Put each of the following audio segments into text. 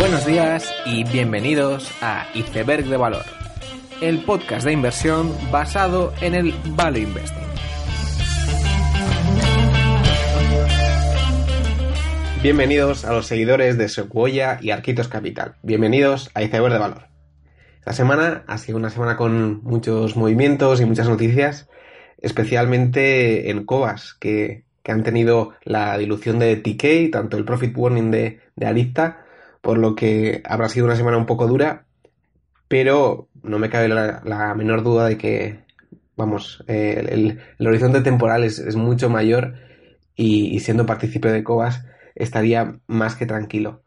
Buenos días y bienvenidos a Iceberg de Valor, el podcast de inversión basado en el Value Investing. Bienvenidos a los seguidores de Sequoia y Arquitos Capital. Bienvenidos a Iceberg de Valor. Esta semana ha sido una semana con muchos movimientos y muchas noticias, especialmente en Cobas, que, han tenido la dilución de TK, tanto el profit warning de, de Arista, por lo que habrá sido una semana un poco dura, pero no me cabe la, menor duda de que, vamos, el, horizonte temporal es, mucho mayor y, siendo partícipe de Cobas estaría más que tranquilo.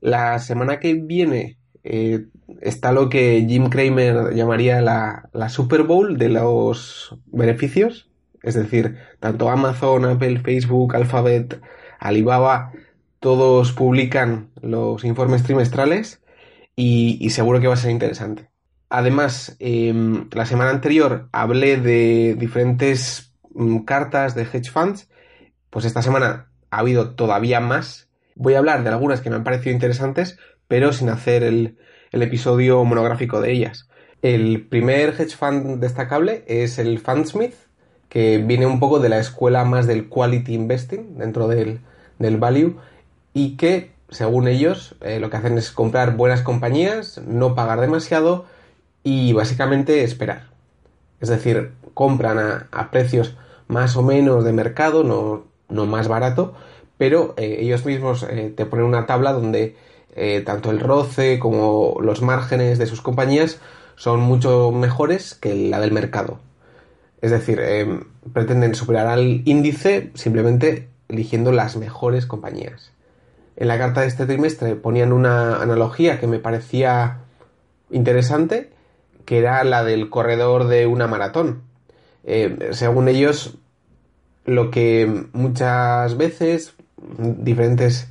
La semana que viene eh, está lo que Jim Cramer llamaría la, la Super Bowl de los beneficios, es decir, tanto Amazon, Apple, Facebook, Alphabet, Alibaba, todos publican los informes trimestrales y, seguro que va a ser interesante. Además, em, la semana anterior hablé de diferentes mm, cartas de hedge funds, pues esta semana ha habido todavía más. Voy a hablar de algunas que me han parecido interesantes, pero sin hacer el, episodio monográfico de ellas. El primer hedge fund destacable es el Fundsmith, que viene un poco de la escuela más del quality investing dentro del value y que, según ellos, eh, lo que hacen es comprar buenas compañías, no pagar demasiado y básicamente esperar. Es decir, compran a, precios más o menos de mercado, no, más barato, pero eh, ellos mismos eh, te ponen una tabla donde tanto el roce como los márgenes de sus compañías son mucho mejores que la del mercado. Es decir, pretenden superar al índice simplemente eligiendo las mejores compañías en la carta de este trimestre ponían una analogía que me parecía interesante, que era la del corredor de una maratón. Eh, según ellos, lo que muchas veces diferentes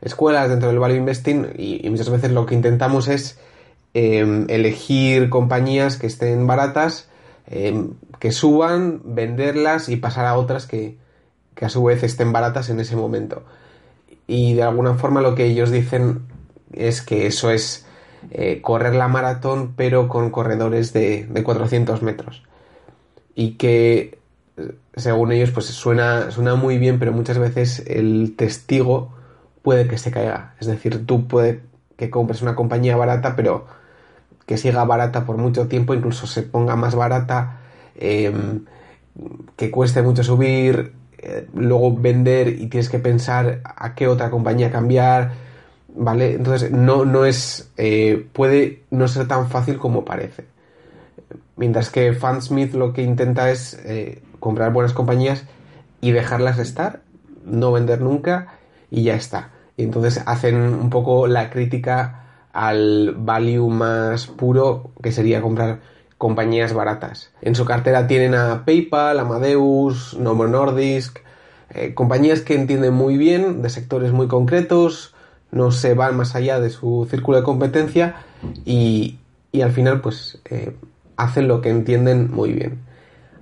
escuelas dentro del value investing y, muchas veces lo que intentamos es eh, elegir compañías que estén baratas, eh, que suban, venderlas y pasar a otras que, que a su vez estén baratas en ese momento y de alguna forma lo que ellos dicen es que eso es eh, correr la maratón pero con corredores de, 400 metros. Y que según ellos pues suena, suena muy bien pero muchas veces el testigo puede que se caiga. Es decir tú puedes que compres una compañía barata pero que siga barata por mucho tiempo incluso se ponga más barata em, que cueste mucho subir eh, luego vender y tienes que pensar a qué otra compañía cambiar, ¿vale? Entonces no, no es, eh, puede no ser tan fácil como parece. Mientras que Fansmith lo que intenta es eh, comprar buenas compañías y dejarlas estar, no vender nunca y ya está. Y entonces hacen un poco la crítica al value más puro que sería comprar compañías baratas. En su cartera tienen a PayPal, Amadeus, Novo Nordisk, eh, compañías que entienden muy bien de sectores muy concretos, no se van más allá de su círculo de competencia y, al final pues eh, hacen lo que entienden muy bien.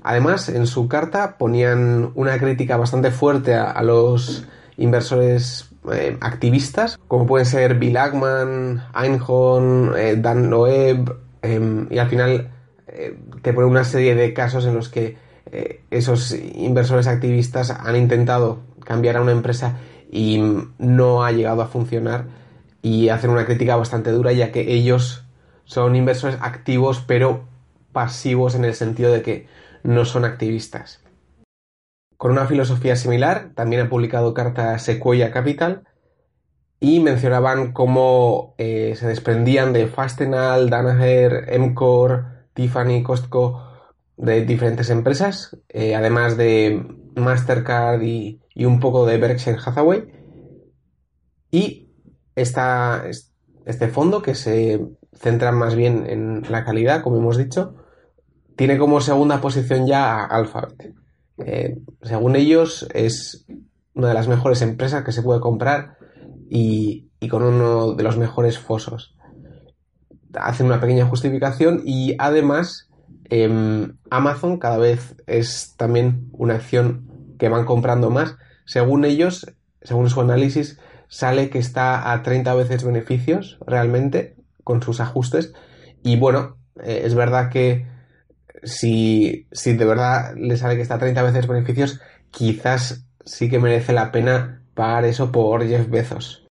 Además, en su carta ponían una crítica bastante fuerte a, los inversores eh, activistas, como pueden ser Bill Ackman, Einhorn, Dan Loeb, em, y al final eh, te pone una serie de casos en los que eh, esos inversores activistas han intentado cambiar a una empresa y no ha llegado a funcionar y hacen una crítica bastante dura ya que ellos son inversores activos pero pasivos en el sentido de que no son activistas. Con una filosofía similar, también ha publicado carta Sequoia Capital y mencionaban cómo eh, se desprendían de Fastenal, Danaher, Emcor, Tiffany, Costco, de diferentes empresas, eh, además de Mastercard y, un poco de Berkshire Hathaway. Y este fondo, que se centra más bien en la calidad, como hemos dicho, tiene como segunda posición ya a Alphabet. Eh, según ellos, es una de las mejores empresas que se puede comprar y con uno de los mejores fosos hacen una pequeña justificación y además em, Amazon cada vez es también una acción que van comprando más. Según ellos, según su análisis, sale que está a 30 veces beneficios realmente con sus ajustes. Y bueno, eh, es verdad que si, si de verdad le sale que está a 30 veces beneficios, quizás sí que merece la pena pagar eso por Jeff Bezos.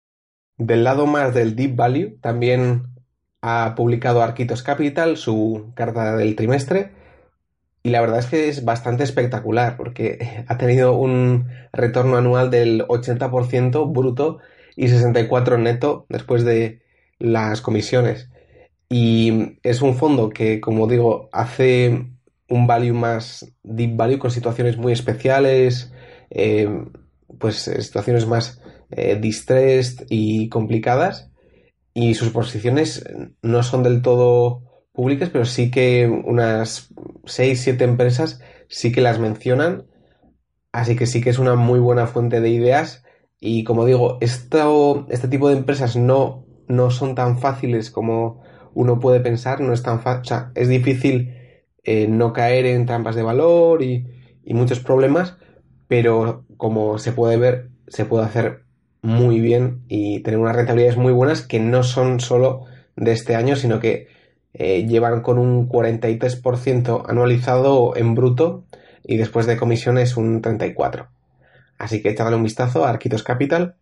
Del lado más del Deep Value, también ha publicado Arquitos Capital su carta del trimestre y la verdad es que es bastante espectacular porque ha tenido un retorno anual del 80% bruto y 64% neto después de las comisiones. Y es un fondo que, como digo, hace un value más deep value con situaciones muy especiales, eh, pues situaciones más eh, distressed y complicadas. Y sus posiciones no son del todo públicas, pero sí que unas 6, 7 empresas sí que las mencionan. Así que sí que es una muy buena fuente de ideas. Y como digo, esto, este tipo de empresas no, no son tan fáciles como uno puede pensar, no es tan fácil, o sea, es difícil eh, no caer en trampas de valor y, muchos problemas, pero como se puede ver, se puede hacer muy bien y tener unas rentabilidades muy buenas que no son solo de este año, sino que eh, llevan con un 43% anualizado en bruto y después de comisiones un 34%. Así que echadle un vistazo a Arquitos Capital.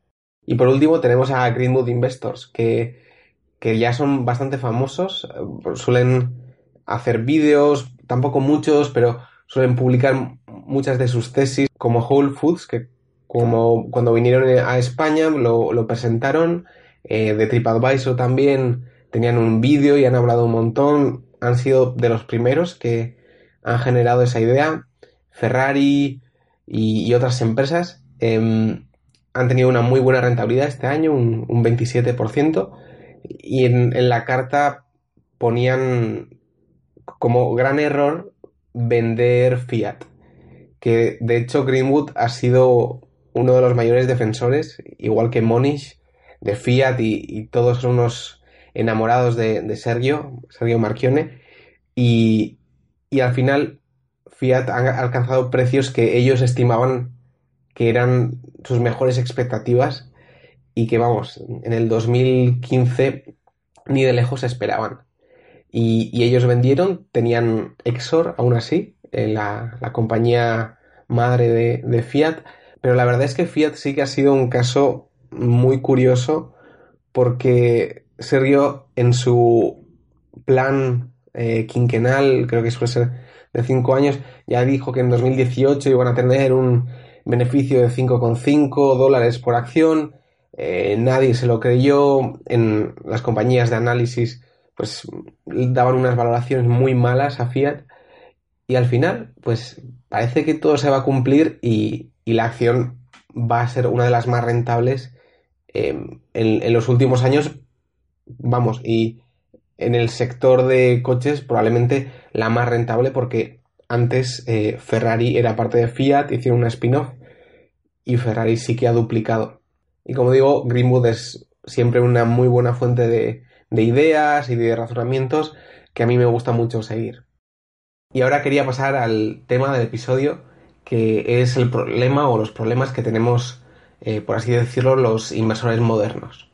Y por último tenemos a Greenwood Investors, que que ya son bastante famosos, eh, suelen hacer vídeos, tampoco muchos, pero suelen publicar muchas de sus tesis como Whole Foods, que como cuando vinieron a España lo, presentaron, eh, de TripAdvisor también tenían un vídeo y han hablado un montón, han sido de los primeros que han generado esa idea, Ferrari y, otras empresas em, han tenido una muy buena rentabilidad este año, un 27%, y en, la carta ponían como gran error vender Fiat, que de hecho Greenwood ha sido uno de los mayores defensores, igual que Monish, de Fiat y, todos son unos enamorados de, Sergio, Sergio Marchione, y, y, al final Fiat ha alcanzado precios que ellos estimaban que eran sus mejores expectativas y que vamos, en el 2015 ni de lejos esperaban. Y, ellos vendieron, tenían Exor aún así, en la, compañía madre de, Fiat, pero la verdad es que Fiat sí que ha sido un caso muy curioso porque Sergio en su plan eh, quinquenal, creo que suele ser de 5 años, ya dijo que en 2018 iban a tener un beneficio de 5,5 dólares por acción, eh, nadie se lo creyó, en las compañías de análisis pues daban unas valoraciones muy malas a Fiat. Y al final pues parece que todo se va a cumplir y, la acción va a ser una de las más rentables em, en, los últimos años, vamos, y en el sector de coches probablemente la más rentable porque antes eh, Ferrari era parte de Fiat, hicieron una spin-off y Ferrari sí que ha duplicado y como digo, Greenwood es siempre una muy buena fuente de, ideas y de razonamientos que a mí me gusta mucho seguir. Y ahora quería pasar al tema del episodio, que es el problema o los problemas que tenemos, eh, por así decirlo, los inversores modernos.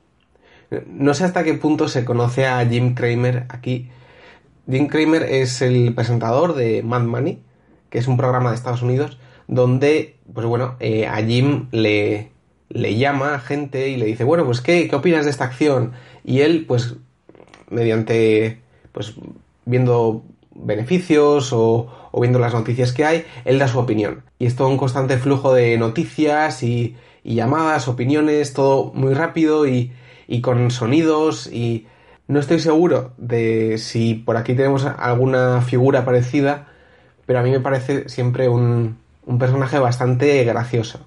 No sé hasta qué punto se conoce a Jim Cramer aquí. Jim Cramer es el presentador de Mad Money, que es un programa de Estados Unidos, donde, pues bueno, eh, a Jim le, le llama a gente y le dice, bueno, pues ¿qué, ¿qué opinas de esta acción? Y él, pues, mediante, pues, viendo beneficios o, viendo las noticias que hay, él da su opinión. Y es todo un constante flujo de noticias y, llamadas, opiniones, todo muy rápido y, con sonidos y no estoy seguro de si por aquí tenemos alguna figura parecida, pero a mí me parece siempre un, un personaje bastante gracioso.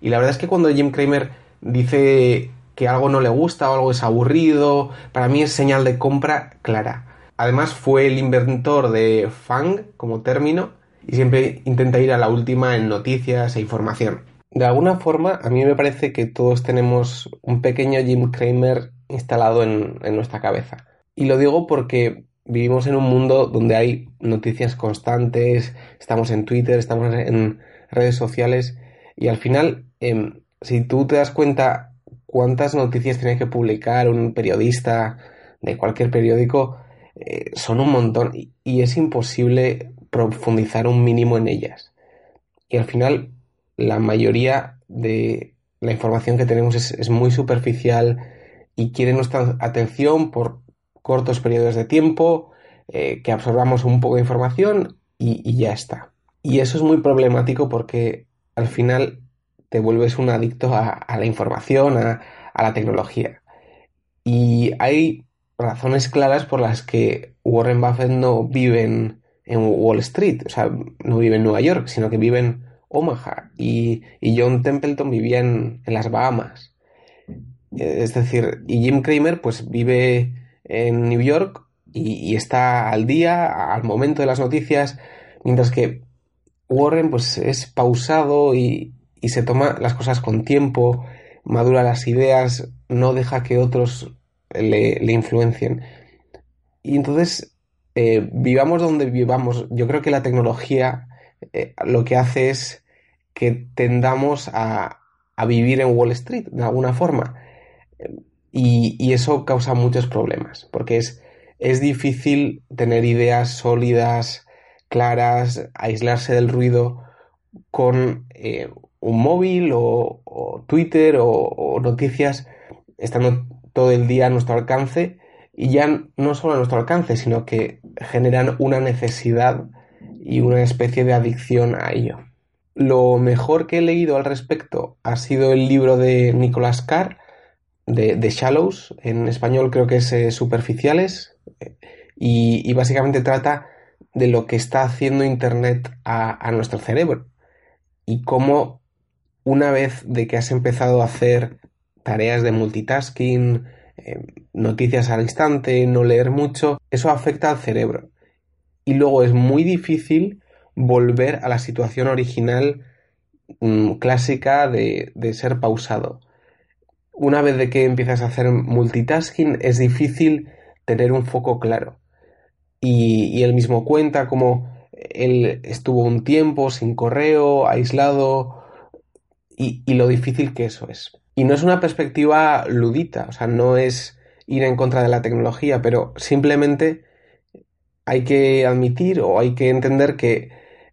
Y la verdad es que cuando Jim Cramer dice que algo no le gusta o algo es aburrido, para mí es señal de compra clara. Además fue el inventor de FANG como término y siempre intenta ir a la última en noticias e información. De alguna forma, a mí me parece que todos tenemos un pequeño Jim Cramer instalado en, nuestra cabeza. Y lo digo porque vivimos en un mundo donde hay noticias constantes, estamos en Twitter, estamos en redes sociales y al final Em, si tú te das cuenta cuántas noticias tiene que publicar un periodista de cualquier periódico, eh, son un montón y, es imposible profundizar un mínimo en ellas. Y al final, la mayoría de la información que tenemos es, muy superficial y quiere nuestra atención por cortos periodos de tiempo, eh, que absorbamos un poco de información y, ya está. Y eso es muy problemático porque al final te vuelves un adicto a, la información, a, la tecnología. Y hay razones claras por las que Warren Buffett no vive en, Wall Street, o sea, no vive en Nueva York, sino que vive en Omaha y, John Templeton vivía en, las Bahamas. Es decir, y Jim Cramer pues vive en New York y, está al día, al momento de las noticias, mientras que Warren pues es pausado y, y se toma las cosas con tiempo, madura las ideas, no deja que otros le, influencien. Y entonces, eh, vivamos donde vivamos, yo creo que la tecnología eh, lo que hace es que tendamos a, a, vivir en Wall Street de alguna forma. Y, y, eso causa muchos problemas, porque es, es difícil tener ideas sólidas, claras, aislarse del ruido con eh, un móvil o, Twitter o, noticias estando todo el día a nuestro alcance y ya no solo a nuestro alcance, sino que generan una necesidad y una especie de adicción a ello. Lo mejor que he leído al respecto ha sido el libro de Nicolas Carr, de Shallows, en español creo que es eh, Superficiales, y, básicamente trata de lo que está haciendo Internet a, a nuestro cerebro y cómo una vez de que has empezado a hacer tareas de multitasking, eh, noticias al instante, no leer mucho, eso afecta al cerebro. Y luego es muy difícil volver a la situación original mm, clásica de, ser pausado. Una vez de que empiezas a hacer multitasking es difícil tener un foco claro. Y, él mismo cuenta cómo él estuvo un tiempo sin correo, aislado, y, lo difícil que eso es. Y no es una perspectiva ludita, o sea, no es ir en contra de la tecnología, pero simplemente hay que admitir o hay que entender que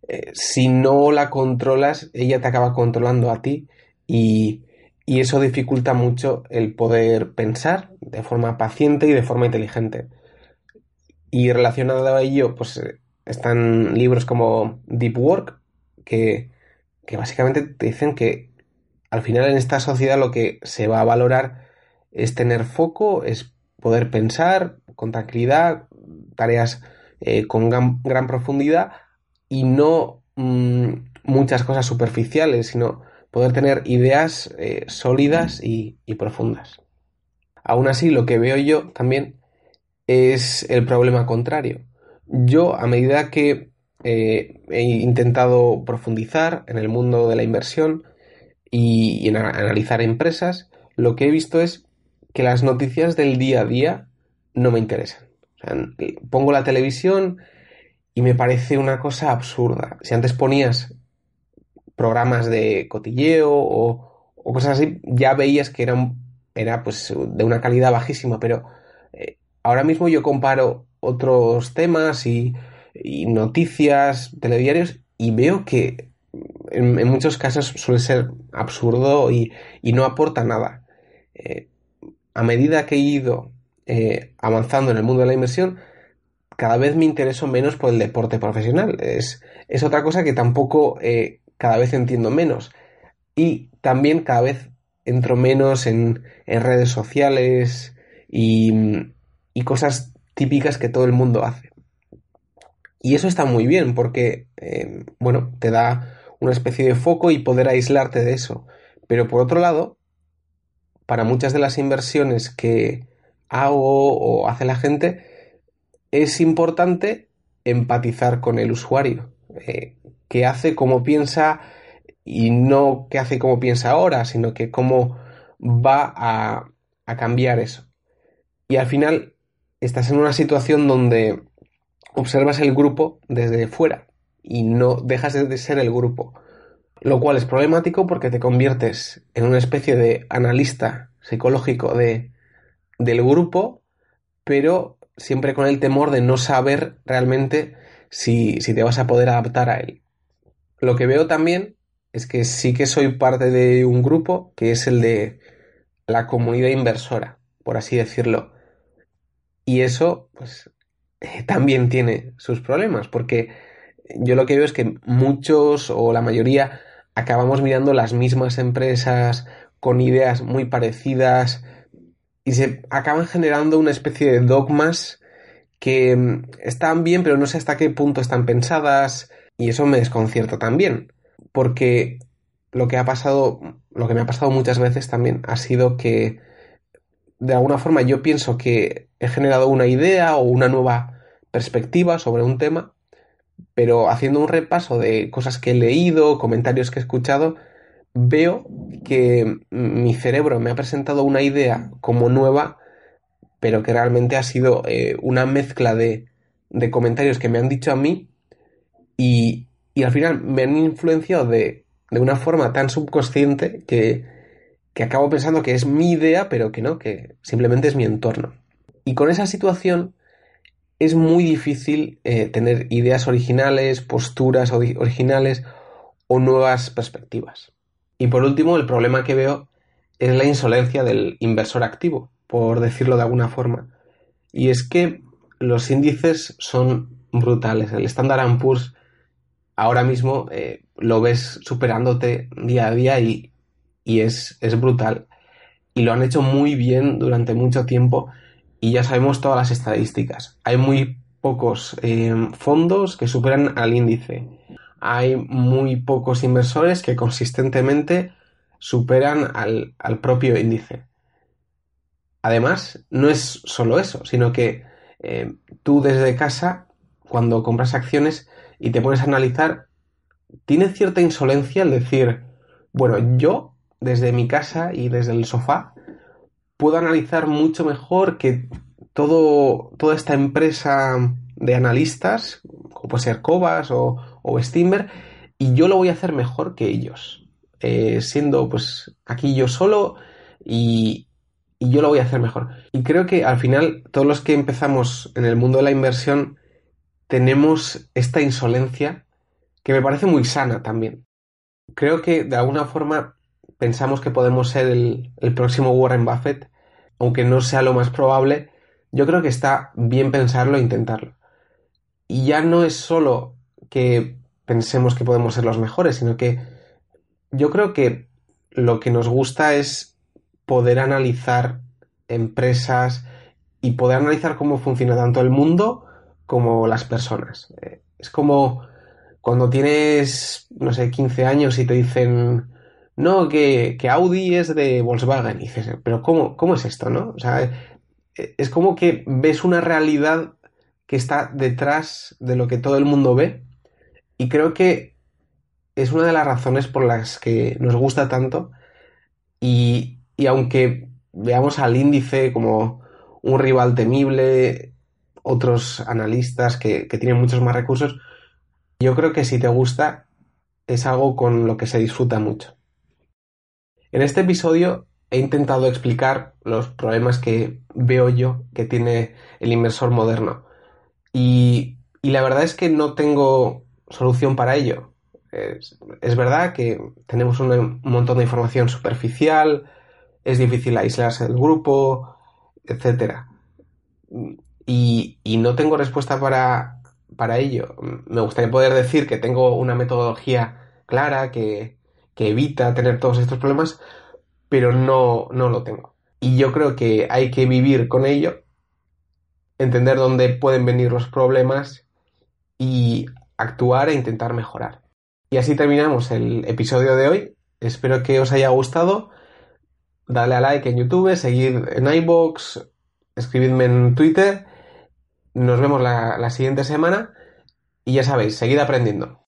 eh, si no la controlas, ella te acaba controlando a ti y, eso dificulta mucho el poder pensar de forma paciente y de forma inteligente. Y relacionado a ello, pues eh, están libros como Deep Work, que, que básicamente te dicen que al final en esta sociedad lo que se va a valorar es tener foco, es poder pensar con tranquilidad, tareas eh, con gran, profundidad y no mm, muchas cosas superficiales, sino poder tener ideas eh, sólidas y, profundas. Aún así, lo que veo yo también es el problema contrario. Yo, a medida que eh, he intentado profundizar en el mundo de la inversión, y, en analizar empresas, lo que he visto es que las noticias del día a día no me interesan. pongo la televisión y me parece una cosa absurda. Si antes ponías programas de cotilleo o, cosas así, ya veías que eran, era pues de una calidad bajísima, pero eh, ahora mismo yo comparo otros temas y, y noticias, telediarios, y veo que en, muchos casos suele ser absurdo y, no aporta nada. Eh, a medida que he ido eh, avanzando en el mundo de la inversión, cada vez me intereso menos por el deporte profesional. Es, es otra cosa que tampoco eh, cada vez entiendo menos. Y también cada vez entro menos en, redes sociales y, y, cosas típicas que todo el mundo hace. Y eso está muy bien porque, bueno, te da una especie de foco y poder aislarte de eso. Pero por otro lado, para muchas de las inversiones que hago o hace la gente, es importante empatizar con el usuario, eh, que hace como piensa y no que hace como piensa ahora, sino que cómo va a cambiar eso. Y al final estás en una situación donde observas el grupo desde fuera y no dejas de ser el grupo. Lo cual es problemático porque te conviertes en una especie de analista psicológico de, del grupo, pero siempre con el temor de no saber realmente si, si te vas a poder adaptar a él. Lo que veo también es que sí que soy parte de un grupo que es el de la comunidad inversora, por así decirlo. Y eso, pues, eh, también tiene sus problemas, porque yo lo que veo es que muchos o la mayoría acabamos mirando las mismas empresas con ideas muy parecidas y se acaban generando una especie de dogmas que mm, están bien, pero no sé hasta qué punto están pensadas y eso me desconcierta también, porque lo que ha pasado, lo que me ha pasado muchas veces también ha sido que de alguna forma yo pienso que he generado una idea o una nueva perspectiva sobre un tema, pero haciendo un repaso de cosas que he leído, comentarios que he escuchado, veo que mi cerebro me ha presentado una idea como nueva, pero que realmente ha sido eh, una mezcla de, de, comentarios que me han dicho a mí y, y al final me han influenciado de, de una forma tan subconsciente que, que acabo pensando que es mi idea, pero que no, que simplemente es mi entorno. Y con esa situación es muy difícil eh, tener ideas originales, posturas originales o nuevas perspectivas. Y por último, el problema que veo es la insolencia del inversor activo, por decirlo de alguna forma. Y es que los índices son brutales. El Standard Poor's ahora mismo eh, lo ves superándote día a día y, y es, es brutal. Y lo han hecho muy bien durante mucho tiempo y ya sabemos todas las estadísticas. Hay muy pocos eh, fondos que superan al índice. Hay muy pocos inversores que consistentemente superan al, al propio índice. Además, no es solo eso, sino que eh, tú desde casa, cuando compras acciones y te pones a analizar, tiene cierta insolencia el decir, bueno, yo desde mi casa y desde el sofá, puedo analizar mucho mejor que todo, toda esta empresa de analistas, como puede ser Cobas o, o y yo lo voy a hacer mejor que ellos. Eh, siendo pues aquí yo solo y, y yo lo voy a hacer mejor. Y creo que al final todos los que empezamos en el mundo de la inversión tenemos esta insolencia que me parece muy sana también. Creo que de alguna forma pensamos que podemos ser el, próximo Warren Buffett, aunque no sea lo más probable, yo creo que está bien pensarlo e intentarlo. Y ya no es solo que pensemos que podemos ser los mejores, sino que yo creo que lo que nos gusta es poder analizar empresas y poder analizar cómo funciona tanto el mundo como las personas. Eh, es como cuando tienes, no sé, 15 años y te dicen, no, que, Audi es de Volkswagen. Y dices, pero ¿cómo, ¿cómo es esto, no? O sea, eh, es como que ves una realidad que está detrás de lo que todo el mundo ve. Y creo que es una de las razones por las que nos gusta tanto. Y, y aunque veamos al índice como un rival temible, otros analistas que, que tienen muchos más recursos, yo creo que si te gusta es algo con lo que se disfruta mucho. En este episodio he intentado explicar los problemas que veo yo que tiene el inversor moderno. Y, la verdad es que no tengo solución para ello. Es, verdad que tenemos un, montón de información superficial, es difícil aislarse del grupo, etc. Y, no tengo respuesta para, para ello. Me gustaría poder decir que tengo una metodología clara que, que evita tener todos estos problemas, pero no, no lo tengo. Y yo creo que hay que vivir con ello, entender dónde pueden venir los problemas y actuar e intentar mejorar. Y así terminamos el episodio de hoy. Espero que os haya gustado. Dale a like en YouTube, seguid en iBox, escribidme en Twitter. Nos vemos la, la siguiente semana. Y ya sabéis, seguid aprendiendo.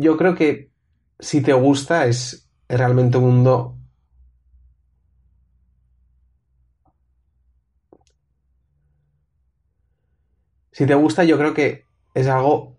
Yo creo que si te gusta es realmente un mundo Si te gusta, yo creo que es algo